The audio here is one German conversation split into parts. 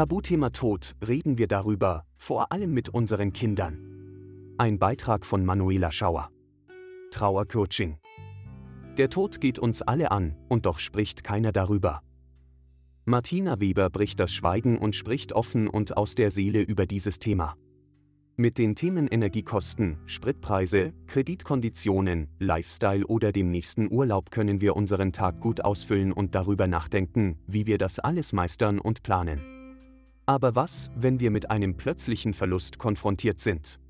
Tabuthema Tod, reden wir darüber, vor allem mit unseren Kindern. Ein Beitrag von Manuela Schauer. Trauercoaching. Der Tod geht uns alle an, und doch spricht keiner darüber. Martina Weber bricht das Schweigen und spricht offen und aus der Seele über dieses Thema. Mit den Themen Energiekosten, Spritpreise, Kreditkonditionen, Lifestyle oder dem nächsten Urlaub können wir unseren Tag gut ausfüllen und darüber nachdenken, wie wir das alles meistern und planen. Aber was, wenn wir mit einem plötzlichen Verlust konfrontiert sind?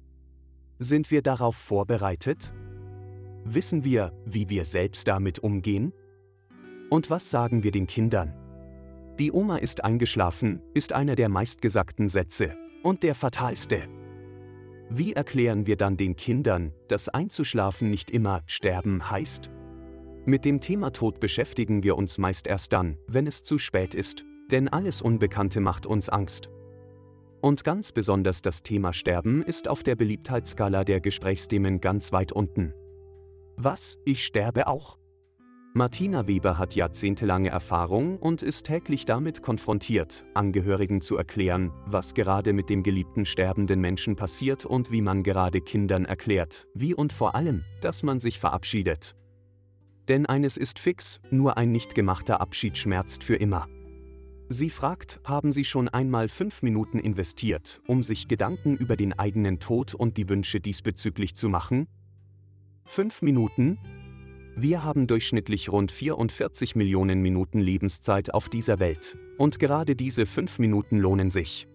Sind wir darauf vorbereitet? Wissen wir, wie wir selbst damit umgehen? Und was sagen wir den Kindern? Die Oma ist eingeschlafen, ist einer der meistgesagten Sätze und der fatalste. Wie erklären wir dann den Kindern, dass einzuschlafen nicht immer sterben heißt? Mit dem Thema Tod beschäftigen wir uns meist erst dann, wenn es zu spät ist, denn alles Unbekannte macht uns Angst. Und ganz besonders das Thema Sterben ist auf der Beliebtheitsskala der Gesprächsthemen ganz weit unten. Was, ich sterbe auch? Martina Weber hat jahrzehntelange Erfahrung und ist täglich damit konfrontiert, Angehörigen zu erklären, was gerade mit dem geliebten sterbenden Menschen passiert und wie man gerade Kindern erklärt, wie und vor allem, dass man sich verabschiedet. Denn eines ist fix, nur ein nicht gemachter Abschied schmerzt für immer. Sie fragt, haben Sie schon einmal fünf Minuten investiert, um sich Gedanken über den eigenen Tod und die Wünsche diesbezüglich zu machen? Fünf Minuten? Wir haben durchschnittlich rund 44 Millionen Minuten Lebenszeit auf dieser Welt. Und gerade diese fünf Minuten lohnen sich.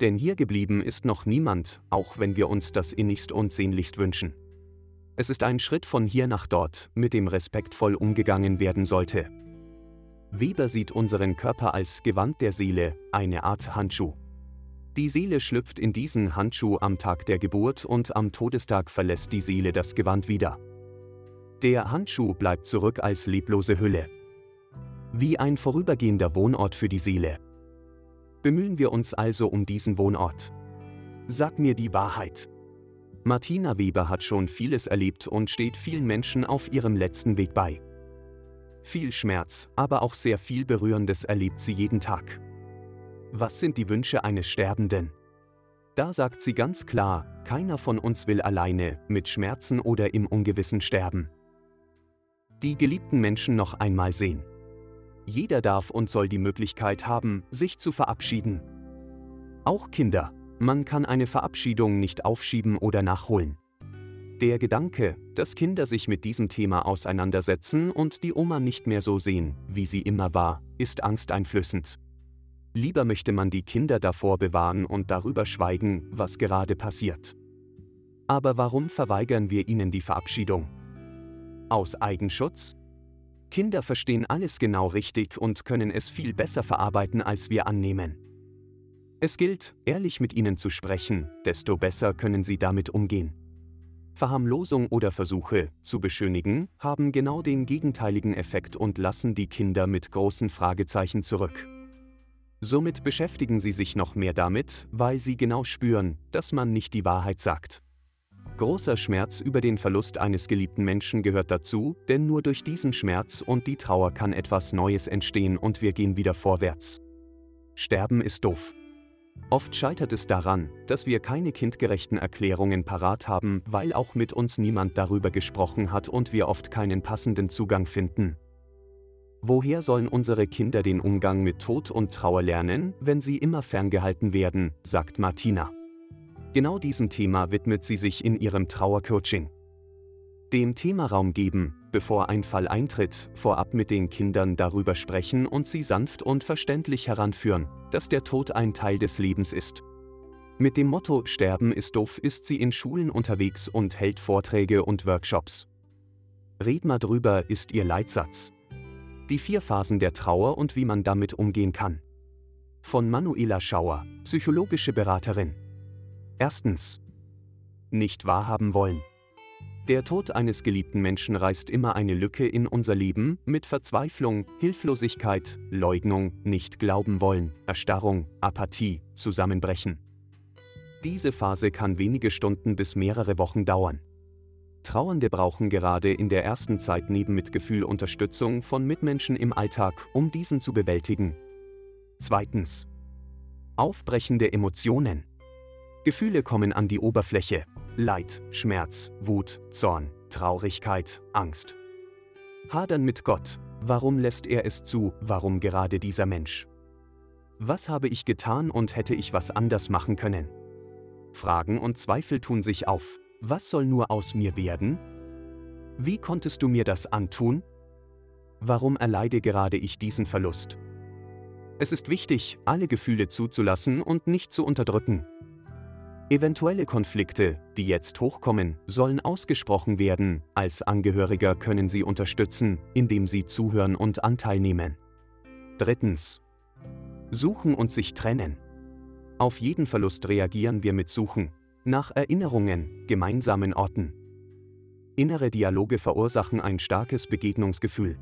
Denn hier geblieben ist noch niemand, auch wenn wir uns das innigst und sehnlichst wünschen. Es ist ein Schritt von hier nach dort, mit dem respektvoll umgegangen werden sollte. Weber sieht unseren Körper als Gewand der Seele, eine Art Handschuh. Die Seele schlüpft in diesen Handschuh am Tag der Geburt und am Todestag verlässt die Seele das Gewand wieder. Der Handschuh bleibt zurück als leblose Hülle. Wie ein vorübergehender Wohnort für die Seele. Bemühen wir uns also um diesen Wohnort. Sag mir die Wahrheit. Martina Weber hat schon vieles erlebt und steht vielen Menschen auf ihrem letzten Weg bei. Viel Schmerz, aber auch sehr viel Berührendes erlebt sie jeden Tag. Was sind die Wünsche eines Sterbenden? Da sagt sie ganz klar, keiner von uns will alleine, mit Schmerzen oder im Ungewissen sterben. Die geliebten Menschen noch einmal sehen. Jeder darf und soll die Möglichkeit haben, sich zu verabschieden. Auch Kinder. Man kann eine Verabschiedung nicht aufschieben oder nachholen. Der Gedanke, dass Kinder sich mit diesem Thema auseinandersetzen und die Oma nicht mehr so sehen, wie sie immer war, ist angsteinflößend. Lieber möchte man die Kinder davor bewahren und darüber schweigen, was gerade passiert. Aber warum verweigern wir ihnen die Verabschiedung? Aus Eigenschutz? Kinder verstehen alles genau richtig und können es viel besser verarbeiten, als wir annehmen. Es gilt, ehrlich mit ihnen zu sprechen, desto besser können sie damit umgehen. Verharmlosung oder Versuche, zu beschönigen, haben genau den gegenteiligen Effekt und lassen die Kinder mit großen Fragezeichen zurück. Somit beschäftigen sie sich noch mehr damit, weil sie genau spüren, dass man nicht die Wahrheit sagt. Großer Schmerz über den Verlust eines geliebten Menschen gehört dazu, denn nur durch diesen Schmerz und die Trauer kann etwas Neues entstehen und wir gehen wieder vorwärts. Sterben ist doof. Oft scheitert es daran, dass wir keine kindgerechten Erklärungen parat haben, weil auch mit uns niemand darüber gesprochen hat und wir oft keinen passenden Zugang finden. Woher sollen unsere Kinder den Umgang mit Tod und Trauer lernen, wenn sie immer ferngehalten werden, sagt Martina. Genau diesem Thema widmet sie sich in ihrem Trauercoaching. Dem Thema Raum geben, bevor ein Fall eintritt, vorab mit den Kindern darüber sprechen und sie sanft und verständlich heranführen, dass der Tod ein Teil des Lebens ist. Mit dem Motto Sterben ist doof ist sie in Schulen unterwegs und hält Vorträge und Workshops. Red mal drüber ist ihr Leitsatz. Die vier Phasen der Trauer und wie man damit umgehen kann. Von Manuela Schauer, psychologische Beraterin. Erstens. Nicht wahrhaben wollen. Der Tod eines geliebten Menschen reißt immer eine Lücke in unser Leben mit Verzweiflung, Hilflosigkeit, Leugnung, nicht glauben wollen, Erstarrung, Apathie, Zusammenbrechen. Diese Phase kann wenige Stunden bis mehrere Wochen dauern. Trauernde brauchen gerade in der ersten Zeit neben Mitgefühl Unterstützung von Mitmenschen im Alltag, um diesen zu bewältigen. Zweitens. Aufbrechende Emotionen. Gefühle kommen an die Oberfläche. Leid, Schmerz, Wut, Zorn, Traurigkeit, Angst. Hadern mit Gott. Warum lässt er es zu? Warum gerade dieser Mensch? Was habe ich getan und hätte ich was anders machen können? Fragen und Zweifel tun sich auf. Was soll nur aus mir werden? Wie konntest du mir das antun? Warum erleide gerade ich diesen Verlust? Es ist wichtig, alle Gefühle zuzulassen und nicht zu unterdrücken. Eventuelle Konflikte, die jetzt hochkommen, sollen ausgesprochen werden, als Angehöriger können Sie unterstützen, indem Sie zuhören und Anteil nehmen. Drittens. Suchen und sich trennen. Auf jeden Verlust reagieren wir mit Suchen, nach Erinnerungen, gemeinsamen Orten. Innere Dialoge verursachen ein starkes Begegnungsgefühl.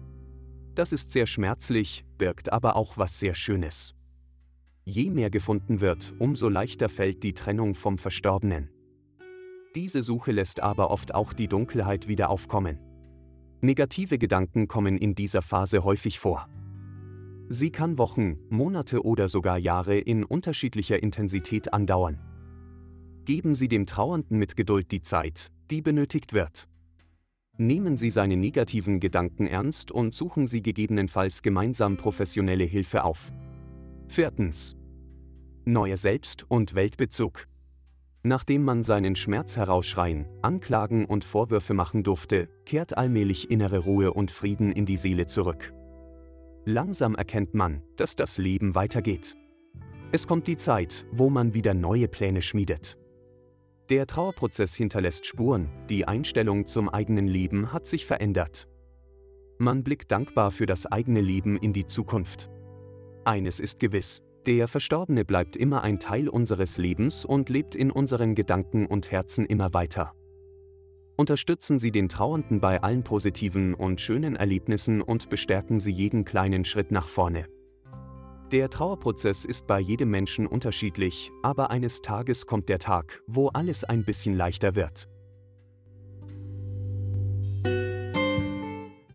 Das ist sehr schmerzlich, birgt aber auch was sehr Schönes. Je mehr gefunden wird, umso leichter fällt die Trennung vom Verstorbenen. Diese Suche lässt aber oft auch die Dunkelheit wieder aufkommen. Negative Gedanken kommen in dieser Phase häufig vor. Sie kann Wochen, Monate oder sogar Jahre in unterschiedlicher Intensität andauern. Geben Sie dem Trauernden mit Geduld die Zeit, die benötigt wird. Nehmen Sie seine negativen Gedanken ernst und suchen Sie gegebenenfalls gemeinsam professionelle Hilfe auf. Viertens. Neuer Selbst- und Weltbezug. Nachdem man seinen Schmerz herausschreien, anklagen und Vorwürfe machen durfte, kehrt allmählich innere Ruhe und Frieden in die Seele zurück. Langsam erkennt man, dass das Leben weitergeht. Es kommt die Zeit, wo man wieder neue Pläne schmiedet. Der Trauerprozess hinterlässt Spuren, die Einstellung zum eigenen Leben hat sich verändert. Man blickt dankbar für das eigene Leben in die Zukunft. Eines ist gewiss, der Verstorbene bleibt immer ein Teil unseres Lebens und lebt in unseren Gedanken und Herzen immer weiter. Unterstützen Sie den Trauernden bei allen positiven und schönen Erlebnissen und bestärken Sie jeden kleinen Schritt nach vorne. Der Trauerprozess ist bei jedem Menschen unterschiedlich, aber eines Tages kommt der Tag, wo alles ein bisschen leichter wird.